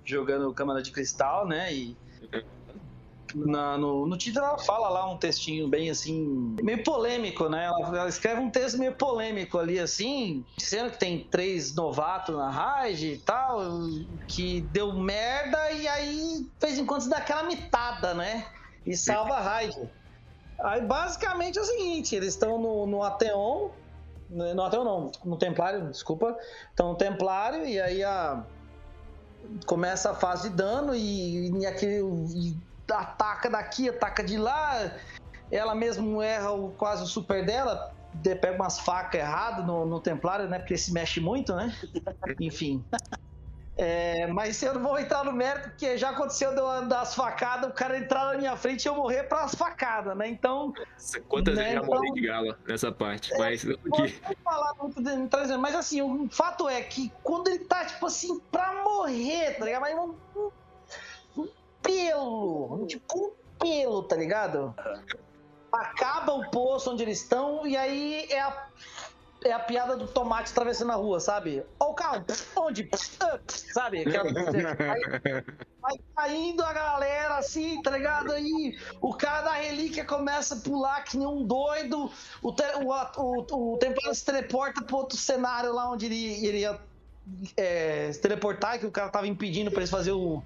jogando câmara de cristal, né? E na- no, no título ela fala lá um textinho bem assim, meio polêmico, né? Ela, ela escreve um texto meio polêmico ali, assim, dizendo que tem três novatos na raid e tal, que deu merda e aí, de vez em quando, dá aquela mitada, né? E salva a raid. Aí basicamente é o seguinte, eles estão no, no Ateon, né, no Ateon não, no Templário, desculpa, estão no Templário e aí a começa a fase de dano e, e aquele e ataca daqui, ataca de lá, ela mesmo erra o, quase o super dela, de- pega umas facas erradas no, no Templário, né, porque se mexe muito, né, enfim. É, mas eu não vou entrar no mérito, porque já aconteceu de eu das facadas, o cara entrar na minha frente e eu morrer pras facadas, né? Então, Quantas Né, vezes já então- morri de gala nessa parte? Mas não que- falar muito de mas assim, o fato é que quando ele tá, tipo assim, pra morrer, tá ligado? Mas um, um, pelo, um, tipo um pelo, tá ligado? Acaba o poço onde eles estão e aí é a, é a piada do tomate atravessando a rua, sabe? Ó o carro, onde? Sabe? Aquela, vai, vai caindo a galera assim, tá ligado? Aí o cara da relíquia começa a pular que nem um doido. O, te, o, o, o Templário se teleporta pro outro cenário lá onde ele, ele ia é, se teleportar, que o cara tava impedindo pra eles fazer o,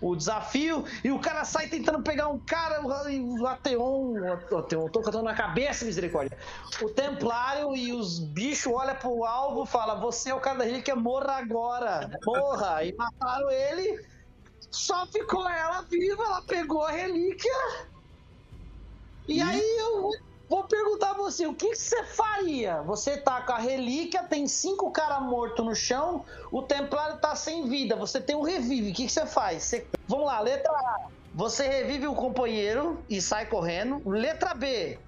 o desafio. E o cara sai tentando pegar um cara, o, o Ateon, o Ateon, tô cantando na cabeça, misericórdia. O Templário e os bichos olham pro alvo e falam: Você é o cara da relíquia, morra agora, morra. E mataram ele. Só ficou ela viva, ela pegou a relíquia. E aí eu vou perguntar a você, o que você faria? Você tá com a relíquia, tem cinco caras mortos no chão, o templário tá sem vida, você tem um revive, o que você faz? Você- Vamos lá, letra A, você revive o companheiro e sai correndo. Letra B,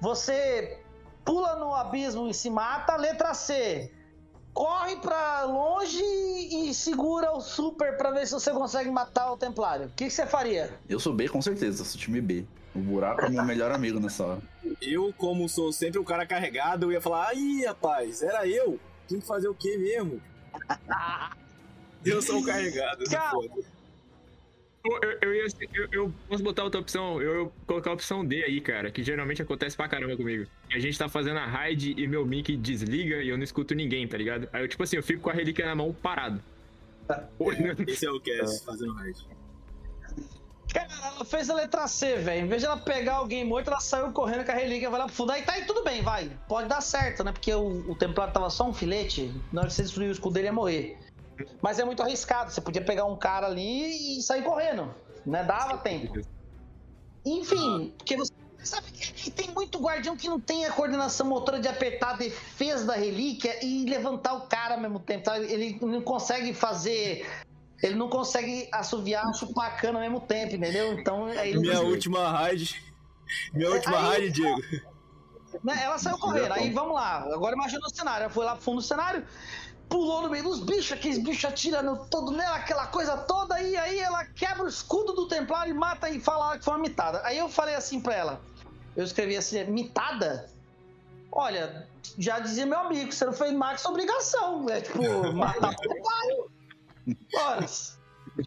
você pula no abismo e se mata. Letra C, corre pra longe e segura o super pra ver se você consegue matar o templário. O que que você faria? Eu sou B com certeza, sou time B. O buraco é meu melhor amigo nessa hora. Eu, como sou sempre o cara carregado, eu ia falar, aí, rapaz, era eu. Tem que fazer o quê mesmo? Eu sou o carregado, não Cara, foda. Eu, eu, eu ia- eu- eu posso botar outra opção, eu, colocar a opção D aí, cara, que geralmente acontece pra caramba comigo. A gente tá fazendo a raid e meu mic desliga e eu não escuto ninguém, tá ligado? Aí eu, tipo assim, eu fico com a relíquia na mão parado. Esse é o Cass fazendo raid. Cara, ela fez a letra C, velho. Em vez de ela pegar alguém morto, ela saiu correndo com a relíquia, vai lá pro fundo. Aí tá aí, tudo bem, vai. Pode dar certo, né? Porque o, o templário tava só um filete. Na hora que você destruir o escudo dele, ia morrer. Mas é muito arriscado. Você podia pegar um cara ali e sair correndo. Né? Dava tempo. Enfim, porque você, Sabe que tem muito guardião que não tem a coordenação motora de apertar a defesa da relíquia e levantar o cara ao mesmo tempo. Tá? Ele não consegue fazer. Ele não consegue assoviar, chupar a cana ao mesmo tempo, entendeu? Então. Aí Minha última raid. Minha última raid, Diego. Né, Ela saiu correndo. Aí vamos lá. Agora imagina o cenário. Ela foi lá pro fundo do cenário, pulou no meio dos bichos, aqueles bichos atirando todo nela, aquela coisa toda. E aí ela quebra o escudo do Templário e mata e fala que foi uma mitada. Aí eu falei assim pra ela. Eu escrevi assim, mitada? Olha, já dizia meu amigo, você não fez mais que sua obrigação. É tipo, matar o Templário. Ora,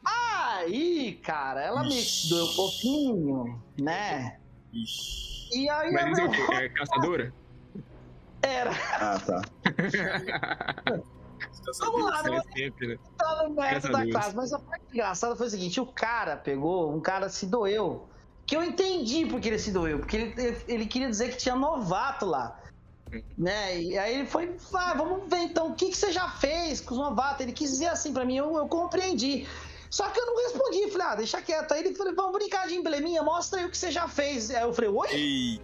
Aí, cara, ela me doeu um pouquinho, né? Ixi. E aí Mas é eu quê? É caçadora? era. Ah, tá. Vamos lá, não É sempre, né? tá no mérito da classe, mas a parte engraçada foi o seguinte: o cara pegou, um cara se doeu. Que eu entendi porque ele se doeu, porque ele, ele- queria dizer que tinha novato lá. Né? E aí ele foi, ah, vamos ver então, o que, que você já fez com os novatos? Ele quis dizer assim pra mim, eu, eu compreendi. Só que eu não respondi, falei, ah, deixa quieto. Aí ele falou, vamos brincar de embleminha, mostra aí o que você já fez. Aí eu falei, oi? Ei,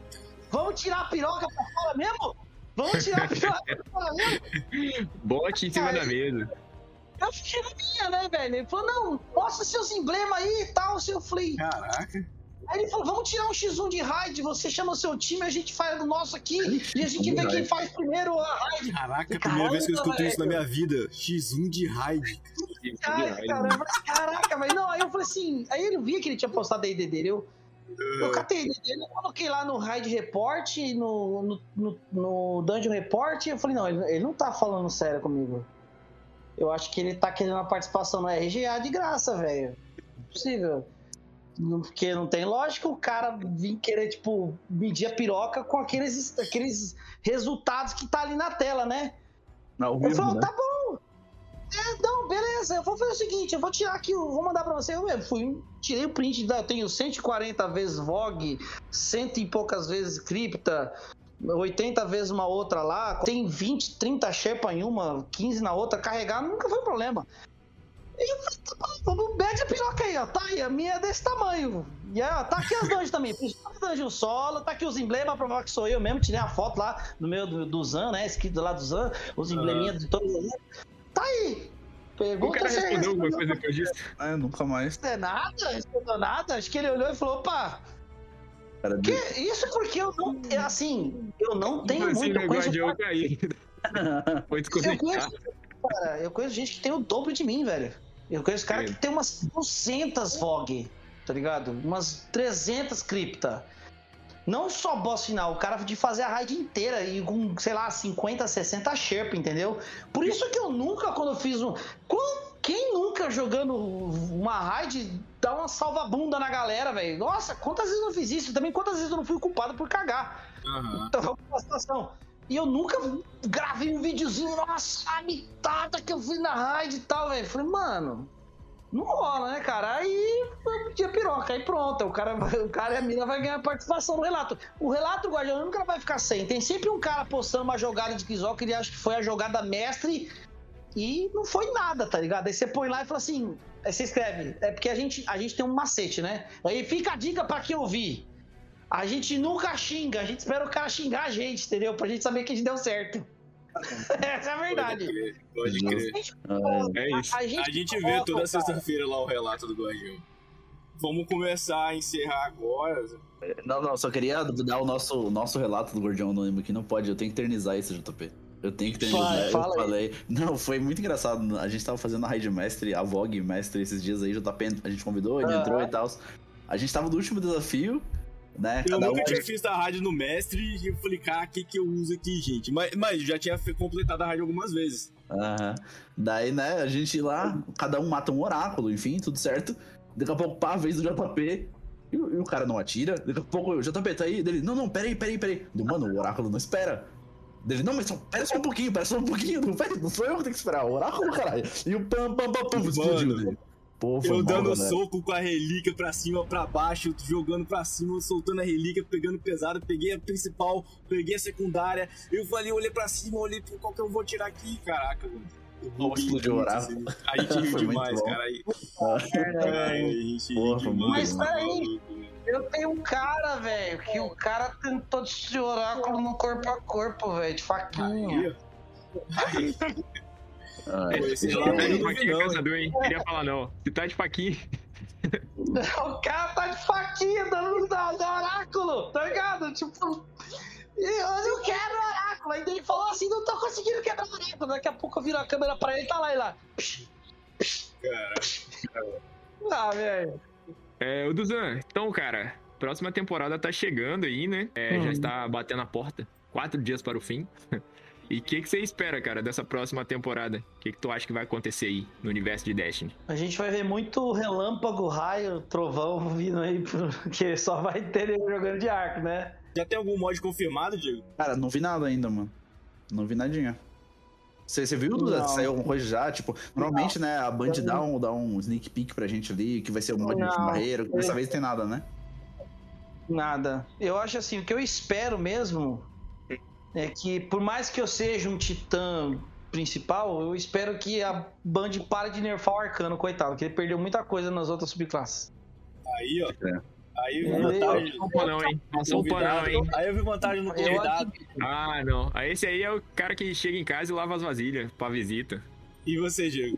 Vamos tirar a piroca pra fora mesmo? Vamos tirar mesmo? Bote em cima da mesa. Eu fiquei na minha, né, velho? Ele falou, não, mostra seus emblemas aí e tal. Eu falei, caraca. aí ele falou, vamos tirar um X1 de raid, você chama o seu time, a gente faz o nosso aqui e a gente vê quem faz primeiro a raid. Caraca, a primeira vez que eu escuto isso na minha vida. X1 de raid. Ai, caramba, caraca, velho. Não, aí eu falei assim, aí ele via que ele tinha postado a ID dele, eu, eu catei dele, eu coloquei lá no raid report, no, no, no, no dungeon report, eu falei, não, ele, ele não tá falando sério comigo. Eu acho que ele tá querendo a participação no RGA de graça, velho. Não é. Não- Porque não tem lógica o cara vir querer, tipo, medir a piroca com aqueles, aqueles resultados que tá ali na tela, né? Ao Eu falei, né? tá bom. Não, beleza. Eu vou fazer o seguinte, eu vou tirar aqui, eu vou mandar pra você. Eu mesmo fui, tirei o print, eu tenho 140 vezes Vogue, cento e poucas vezes Cripta, 80 vezes uma outra lá, tem 20, 30 Shepa em uma, 15 na outra, carregar nunca foi problema. E eu falei, tá a piroca aí, ó. Tá aí, a minha é desse tamanho. E aí, ó, tá aqui as dungeons também. Fiz dungeon solo, tá aqui os emblemas pra provar que sou eu mesmo. Tirei a foto lá no meio do, do Zan, né? Escrito lá do Zan, os embleminhas de todos os. Tá aí. O Pergunta cara se respondeu alguma coisa depois disso? É, nunca mais. é nada, respondeu nada. Acho que ele olhou e falou: opa, que isso porque eu não. Assim, eu não tenho Assim, muito. o Eu conheço, guardião cair. Foi eu conheço, cara, eu conheço gente que tem o dobro de mim, velho. Eu conheço cara que tem umas 200 Vogue, tá ligado? Umas 300 cripta. Não só boss final, o cara de fazer a raid inteira e com, sei lá, 50, 60 Sherp, entendeu? Por isso que eu nunca, quando eu fiz um. Quem nunca jogando uma raid dá uma salva-bunda na galera, velho? Nossa, quantas vezes eu fiz isso? Também quantas vezes eu não fui culpado por cagar? Aham. Então, situação. E eu nunca gravei um videozinho, nossa, a mitada que eu fiz na raid e tal, velho. Falei, mano, não rola, né, cara? Aí tinha piroca, aí pronto. O cara, o cara e a mina vai ganhar participação no relato. O relato, Guardião nunca vai ficar sem. Tem sempre um cara postando uma jogada de Kizok que ele acha que foi a jogada mestre e não foi nada, tá ligado? Aí você põe lá e fala assim. Aí você escreve, é porque a gente, a gente tem um macete, né? Aí fica a dica pra quem ouvir. A gente nunca xinga, a gente espera o cara xingar a gente, entendeu? Pra gente saber que a gente deu certo. Essa é a Pode verdade. crer, pode crer. Ah, É isso. A gente, A gente vê toda sexta-feira lá o relato do Guardião. Vamos começar a encerrar agora. Não, não, só queria dar o nosso, o nosso relato do Gordião Anônimo que não pode, eu tenho que eternizar esse JP. Eu tenho que eternizar. Eu fala aí. falei. Não, foi muito engraçado. A gente tava fazendo a Raid Mestre, a Vogue Mestre esses dias aí, JP, a gente convidou, ele Aham. entrou e tal. A gente tava no último desafio, né? Eu Cada um. nunca tinha visto a rádio no mestre e eu falei, cara, o que, que eu uso aqui, gente? Mas, mas já tinha completado a rádio algumas vezes. Aham. Daí, né, a gente lá, cada um mata um oráculo, enfim, tudo certo. Daqui a pouco, pá, a vez do JP. E, o- e o cara não atira. Daqui a pouco, o JP tá aí. Dele, não, não, peraí, peraí, peraí. Do, Mano, o oráculo não espera. Dele, não, mas só, pera só um pouquinho, pera só um pouquinho. Não, pera, não sou eu que tenho que esperar, o oráculo, caralho. E o pam, pam, pam, pam, explodiu dele. Eu dando né? soco com a relíquia pra cima, pra baixo, jogando pra cima, soltando a relíquia, pegando pesado, peguei a principal, peguei a secundária. Eu falei, olhei pra cima, olhei pro qual que eu vou tirar aqui, caraca, mano. Eu Ó, buguei explodiu o muito, oráculo. assim. A gente riu demais, cara. Aí, Ah, é, a gente riu demais. Mas tá peraí. mano. Eu tenho um cara, velho, que o cara tentou de oráculo no corpo a corpo, velho, de faquinha. Aí, Ah, esse relato tá não, hein? caçador, hein? Queria falar não. Se tá de faquinha. O cara tá de faquinha dando da, do oráculo, tá ligado? Tipo. Eu não quero oráculo. Aí ele falou assim: não tô conseguindo quebrar o oráculo. Daqui a pouco eu viro a câmera pra ele e tá lá e lá. Cara, Ah, velho. É, o Duzan, então, cara, próxima temporada tá chegando aí, né? É, Já Hum. está batendo a porta. Quatro dias para o fim. E o que, que você espera, cara, dessa próxima temporada? O que, que tu acha que vai acontecer aí no universo de Destiny? A gente vai ver muito relâmpago, raio, trovão vindo aí, porque só vai ter ele jogando de arco, né? já tem algum mod confirmado, Diego? Cara, não vi nada ainda, mano. Não vi nadinha. Você, você viu, Duda? Não. Saiu alguma coisa já? Tipo, normalmente, né, a Band dá um, dá um sneak peek pra gente ali, que vai ser um mod de Não. barreira. Dessa vez tem nada, né? Nada. Eu acho assim, o que eu espero mesmo é que, por mais que eu seja um titã principal, eu espero que a Band pare de nerfar o arcano, coitado, que ele perdeu muita coisa nas outras subclasses. Aí, ó. É. Aí Eu- vantagem. Passou um panão, hein? Passou um panão, hein? Aí eu vi vantagem no convidado. Ah, não. Aí Esse aí é o cara que chega em casa e lava as vasilhas pra visita. E você, Diego?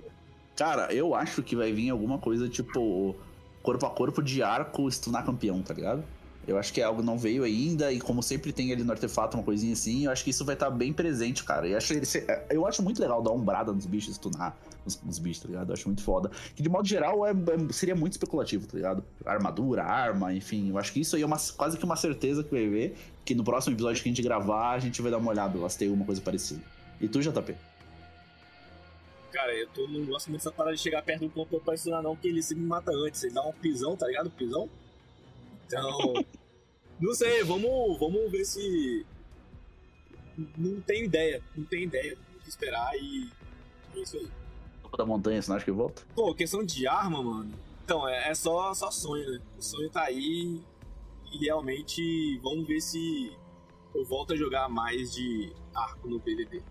Cara, eu acho que vai vir alguma coisa tipo corpo a corpo de arco stunar campeão, tá ligado? Eu acho que é algo não veio ainda, e como sempre tem ali no artefato uma coisinha assim, eu acho que isso vai estar bem presente, cara. Eu acho, ele ser- eu acho muito legal dar umbrada nos bichos, stunar nos, nos bichos, tá ligado? Eu acho muito foda. Que de modo geral é, é- seria muito especulativo, tá ligado? Armadura, arma, enfim. Eu acho que isso aí é uma, quase que uma certeza que vai ver. Que no próximo episódio que a gente gravar, a gente vai dar uma olhada se tem alguma coisa parecida. E tu, JP? Cara, eu tô, não gosto muito dessa parada de chegar perto do campeão pra estudar, não, porque ele sempre me mata antes. Ele dá um pisão, tá ligado? Pisão. Então. não sei, vamos, vamos ver se. Não tenho ideia, não tenho ideia do que esperar e. É isso aí. Topo da montanha, você não acha que volta? Pô, questão de arma, mano. Então, é, é só, só sonho, né? O sonho tá aí e realmente vamos ver se eu volto a jogar mais de arco no PVP.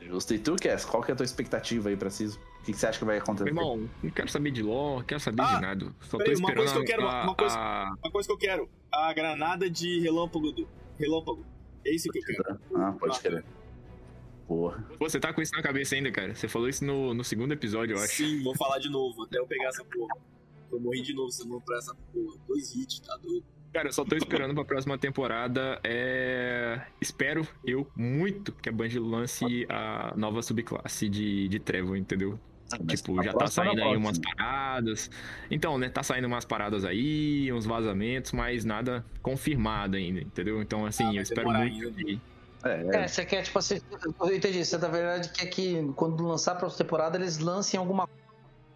Justo. E tu, Cass, qual que é a tua expectativa aí pra Ciso? O que, que você acha que vai acontecer? Meu irmão, não quero saber de LOL, não quero saber Ah, de nada. Só peraí, tô uma esperando coisa que eu quero, a, uma coisa- a- Uma coisa que eu quero, a granada de relâmpago do. Relâmpago. É isso que eu quero. Ah, pode querer. Porra. Pô, você tá com isso na cabeça ainda, cara. Você falou isso no, no segundo episódio, eu acho. Sim, vou falar de novo, até eu pegar essa porra. Eu morri de novo semana pra essa porra. Dois hits, tá doido? Cara, eu só tô esperando pra próxima temporada. É... Espero eu muito que a Band lance a nova subclasse de, de Trevor, entendeu? Mas Tipo, já tá próxima saindo aí umas paradas. Então, né, tá saindo umas paradas aí, uns vazamentos, mas nada confirmado ainda, entendeu? Então, assim, Ah, eu espero muito que. É, É, você quer, tipo assim, eu entendi. Você, na verdade, quer que quando lançar a próxima temporada eles lancem alguma coisa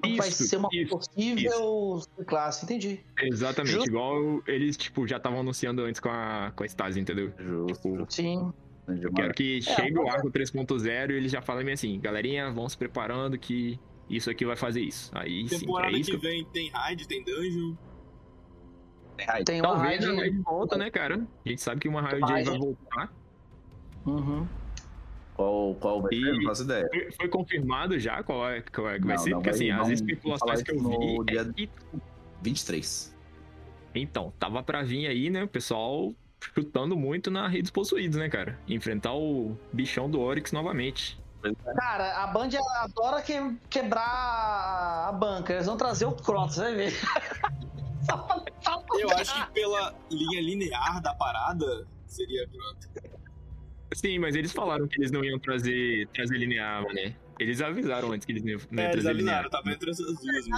que vai Isso, ser uma isso, possível classe, entendi. Exatamente, Justo. igual eles, tipo, já estavam anunciando antes com a, com a Stasi, entendeu? justo. Sim. Entendi, Eu quero que chegue o mas- arco 3.0 e eles já falem assim, galerinha, vão se preparando que isso aqui vai fazer isso. Aí sim, Temporada é isso. que vem tem raid, tem dungeon. Tem uma Talvez a raid. raid volta, né, cara? A gente sabe que uma raid aí vai Raid. voltar. Uhum. Qual, qual vai ser? Não faço ideia. Foi, foi confirmado já qual é, qual é que vai Não, ser? não, Porque vai- assim, as vão especulações que eu vi. dia- é que- 23. Então, tava pra vir aí, né, o pessoal chutando muito na Redes Possuídos, né, cara? Enfrentar o bichão do Oryx novamente. Cara, a Band adora que- quebrar a banca. Eles vão trazer o Cross, vai ver. Só pra- só pra- Eu acho que pela linha linear da parada seria pronto. Sim, mas eles falaram que eles não iam trazer, trazer linear, né? Eles avisaram antes que eles não É, eles avisaram, tava entre essas duas mesmo.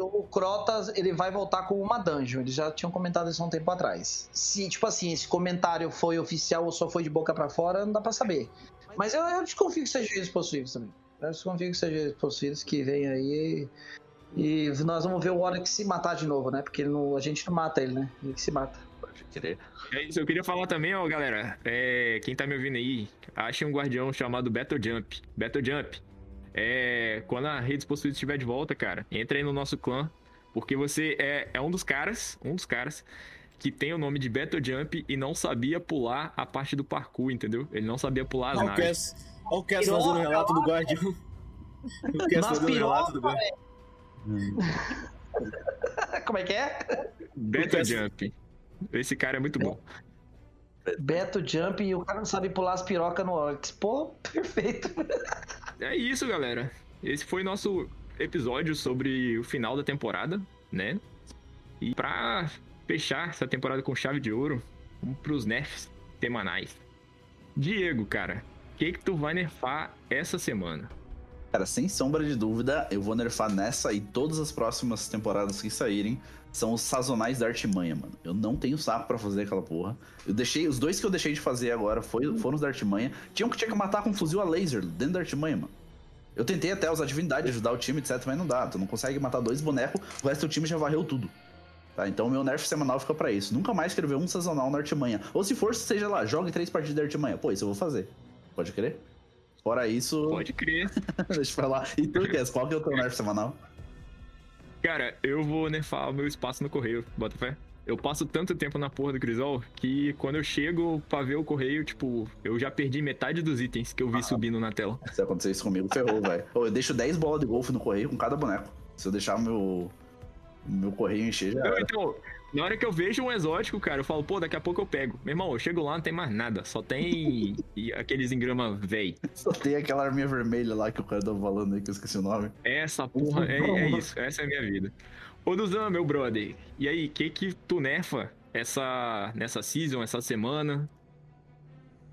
o Crotas ele vai voltar com uma dungeon. Eles já tinham comentado isso há um tempo atrás. Se, tipo assim, esse comentário foi oficial ou só foi de boca pra fora, não dá pra saber. Mas eu, eu desconfio que seja eles possuídos também. Eu desconfio que seja eles possuídos que vem aí. E nós vamos ver o Oryx se matar de novo, né? Porque não- a gente não mata ele, né? Ele que se mata. Pode. É isso, eu queria falar também, ó, galera. É, quem tá me ouvindo aí, ache um guardião chamado Battle Jump. Battle Jump. É, quando a Redes Possuídos estiver de volta, cara, entra aí no nosso clã. Porque você é, é um dos caras, um dos caras, que tem o nome de Battle Jump e não sabia pular a parte do parkour, entendeu? Ele não sabia pular as Olha o naves. Olha o Cass fazendo o relato do Guardião. O Cass fazendo o relato do Guardião. Como é que é? Beto Jump. Esse cara é muito bom. Beto Jump e o cara não sabe pular as pirocas no Oryx. Pô, perfeito. É isso, galera. Esse foi nosso episódio sobre o final da temporada, né? E pra fechar essa temporada com chave de ouro, vamos pros nerfs semanais. Diego, cara, o que que tu vai nerfar essa semana? Cara, sem sombra de dúvida, eu vou nerfar nessa e todas as próximas temporadas que saírem são os sazonais da artimanha, mano. Eu não tenho saco pra fazer aquela porra. Eu deixei, os dois que eu deixei de fazer agora foi, foram os da artimanha. Tinha um que tinha que matar com um fuzil a laser dentro da artimanha, mano. Eu tentei até usar divindade, ajudar o time, etc, mas não dá. Tu não consegue matar dois bonecos, o resto do time já varreu tudo. Tá, então meu nerf semanal fica pra isso. Nunca mais quero ver um sazonal na artimanha. Ou se for, seja lá, jogue três partidas da artimanha. Pô, isso eu vou fazer. Pode crer? Fora isso. Pode crer. Deixa eu falar. E tu, Kess, qual que é o teu nerf semanal? Cara, eu vou nerfar o meu espaço no correio, bota fé. Eu passo tanto tempo na porra do Crisol que quando eu chego pra ver o correio, tipo, eu já perdi metade dos itens que eu vi Ah. subindo na tela. Se acontecer isso comigo, ferrou, velho. Eu deixo 10 bolas de golfe no correio com cada boneco. Se eu deixar meu, meu correio encher, já Não, então, na hora que eu vejo um exótico, cara, eu falo, pô, daqui a pouco eu pego. Meu irmão, eu chego lá, não tem mais nada. Só tem e aqueles engrama véi. Só tem aquela arminha vermelha lá que o cara tava falando aí, que eu esqueci o nome. Essa porra, é, é isso. Essa é a minha vida. Ô, Duzan, meu brother. E aí, que que tu nerfa essa, nessa season, essa semana?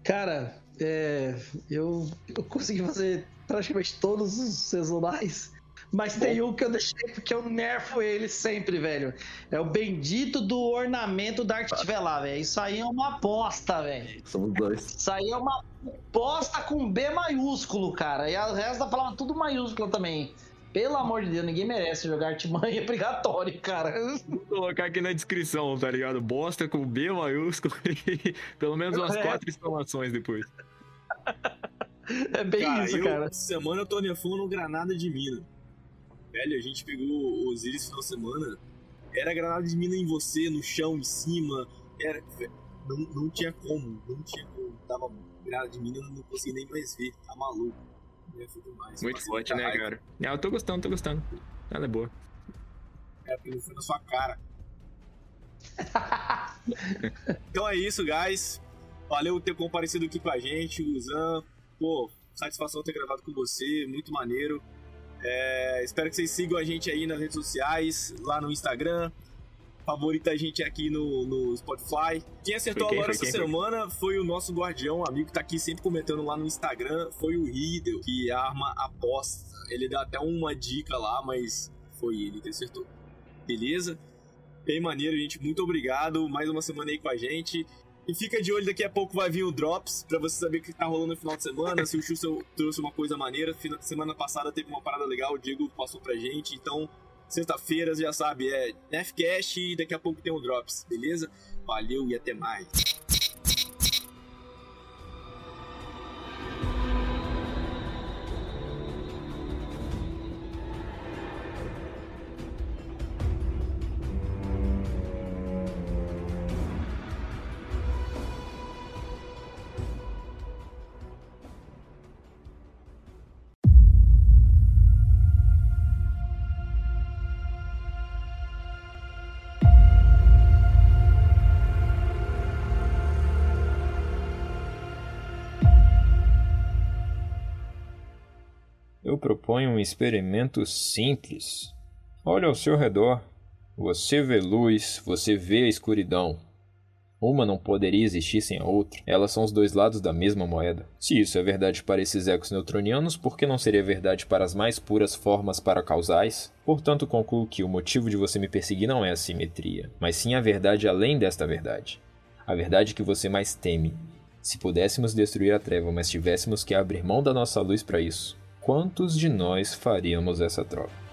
Cara, é, eu, eu consegui fazer praticamente todos os sazonais. Mas tem um que eu deixei porque eu nerfo ele sempre, velho. É o bendito do ornamento da Arte Velar, velho. Isso aí é uma bosta, velho. Somos dois. Isso aí é uma bosta com B maiúsculo, cara. E o resto da palavra tudo maiúsculo também. Pelo amor de Deus, ninguém merece jogar artimanha obrigatório, cara. Vou colocar aqui na descrição, tá ligado? Bosta com B maiúsculo e pelo menos umas É. quatro exclamações depois. É bem Cara, isso, eu, cara. semana eu tô nerfando granada de mina. Velho, a gente pegou o Osiris no final de semana. Era granada de mina em você, no chão, em cima. Era. Não, não tinha como, não tinha como. Tava granada de mina, eu não consegui nem mais ver. Tá maluco. Nerfou demais. Muito forte, né, raiva. cara? Eu tô gostando, tô gostando. Ela é boa. É, porque não foi na sua cara. então é isso, guys. Valeu ter comparecido aqui com a gente, Guzan. Pô, satisfação ter gravado com você, muito maneiro. É, espero que vocês sigam a gente aí nas redes sociais, lá no Instagram. Favorita a gente aqui no, no Spotify. Quem acertou Foi quem? agora Foi essa quem? semana foi o nosso guardião, amigo que tá aqui sempre comentando lá no Instagram. Foi o Riddle, que arma aposta. Ele dá até uma dica lá, mas foi ele que acertou. Beleza? Bem maneiro, gente. Muito obrigado. Mais uma semana aí com a gente. E fica de olho, daqui a pouco vai vir o Drops, pra você saber o que tá rolando no final de semana, se o Xuxa trouxe uma coisa maneira. Semana passada teve uma parada legal, o Diego passou pra gente, então sexta-feira, já sabe, é Nefcast e daqui a pouco tem o Drops, beleza? Valeu e até mais. Proponho um experimento simples. Olhe ao seu redor. Você vê luz, você vê a escuridão. Uma não poderia existir sem a outra. Elas são os dois lados da mesma moeda. Se isso é verdade para esses ecos neutronianos, por que não seria verdade para as mais puras formas paracausais? Portanto, concluo que o motivo de você me perseguir não é a simetria, mas sim a verdade além desta verdade. A verdade que você mais teme. Se pudéssemos destruir a treva, mas tivéssemos que abrir mão da nossa luz para isso, quantos de nós faríamos essa troca?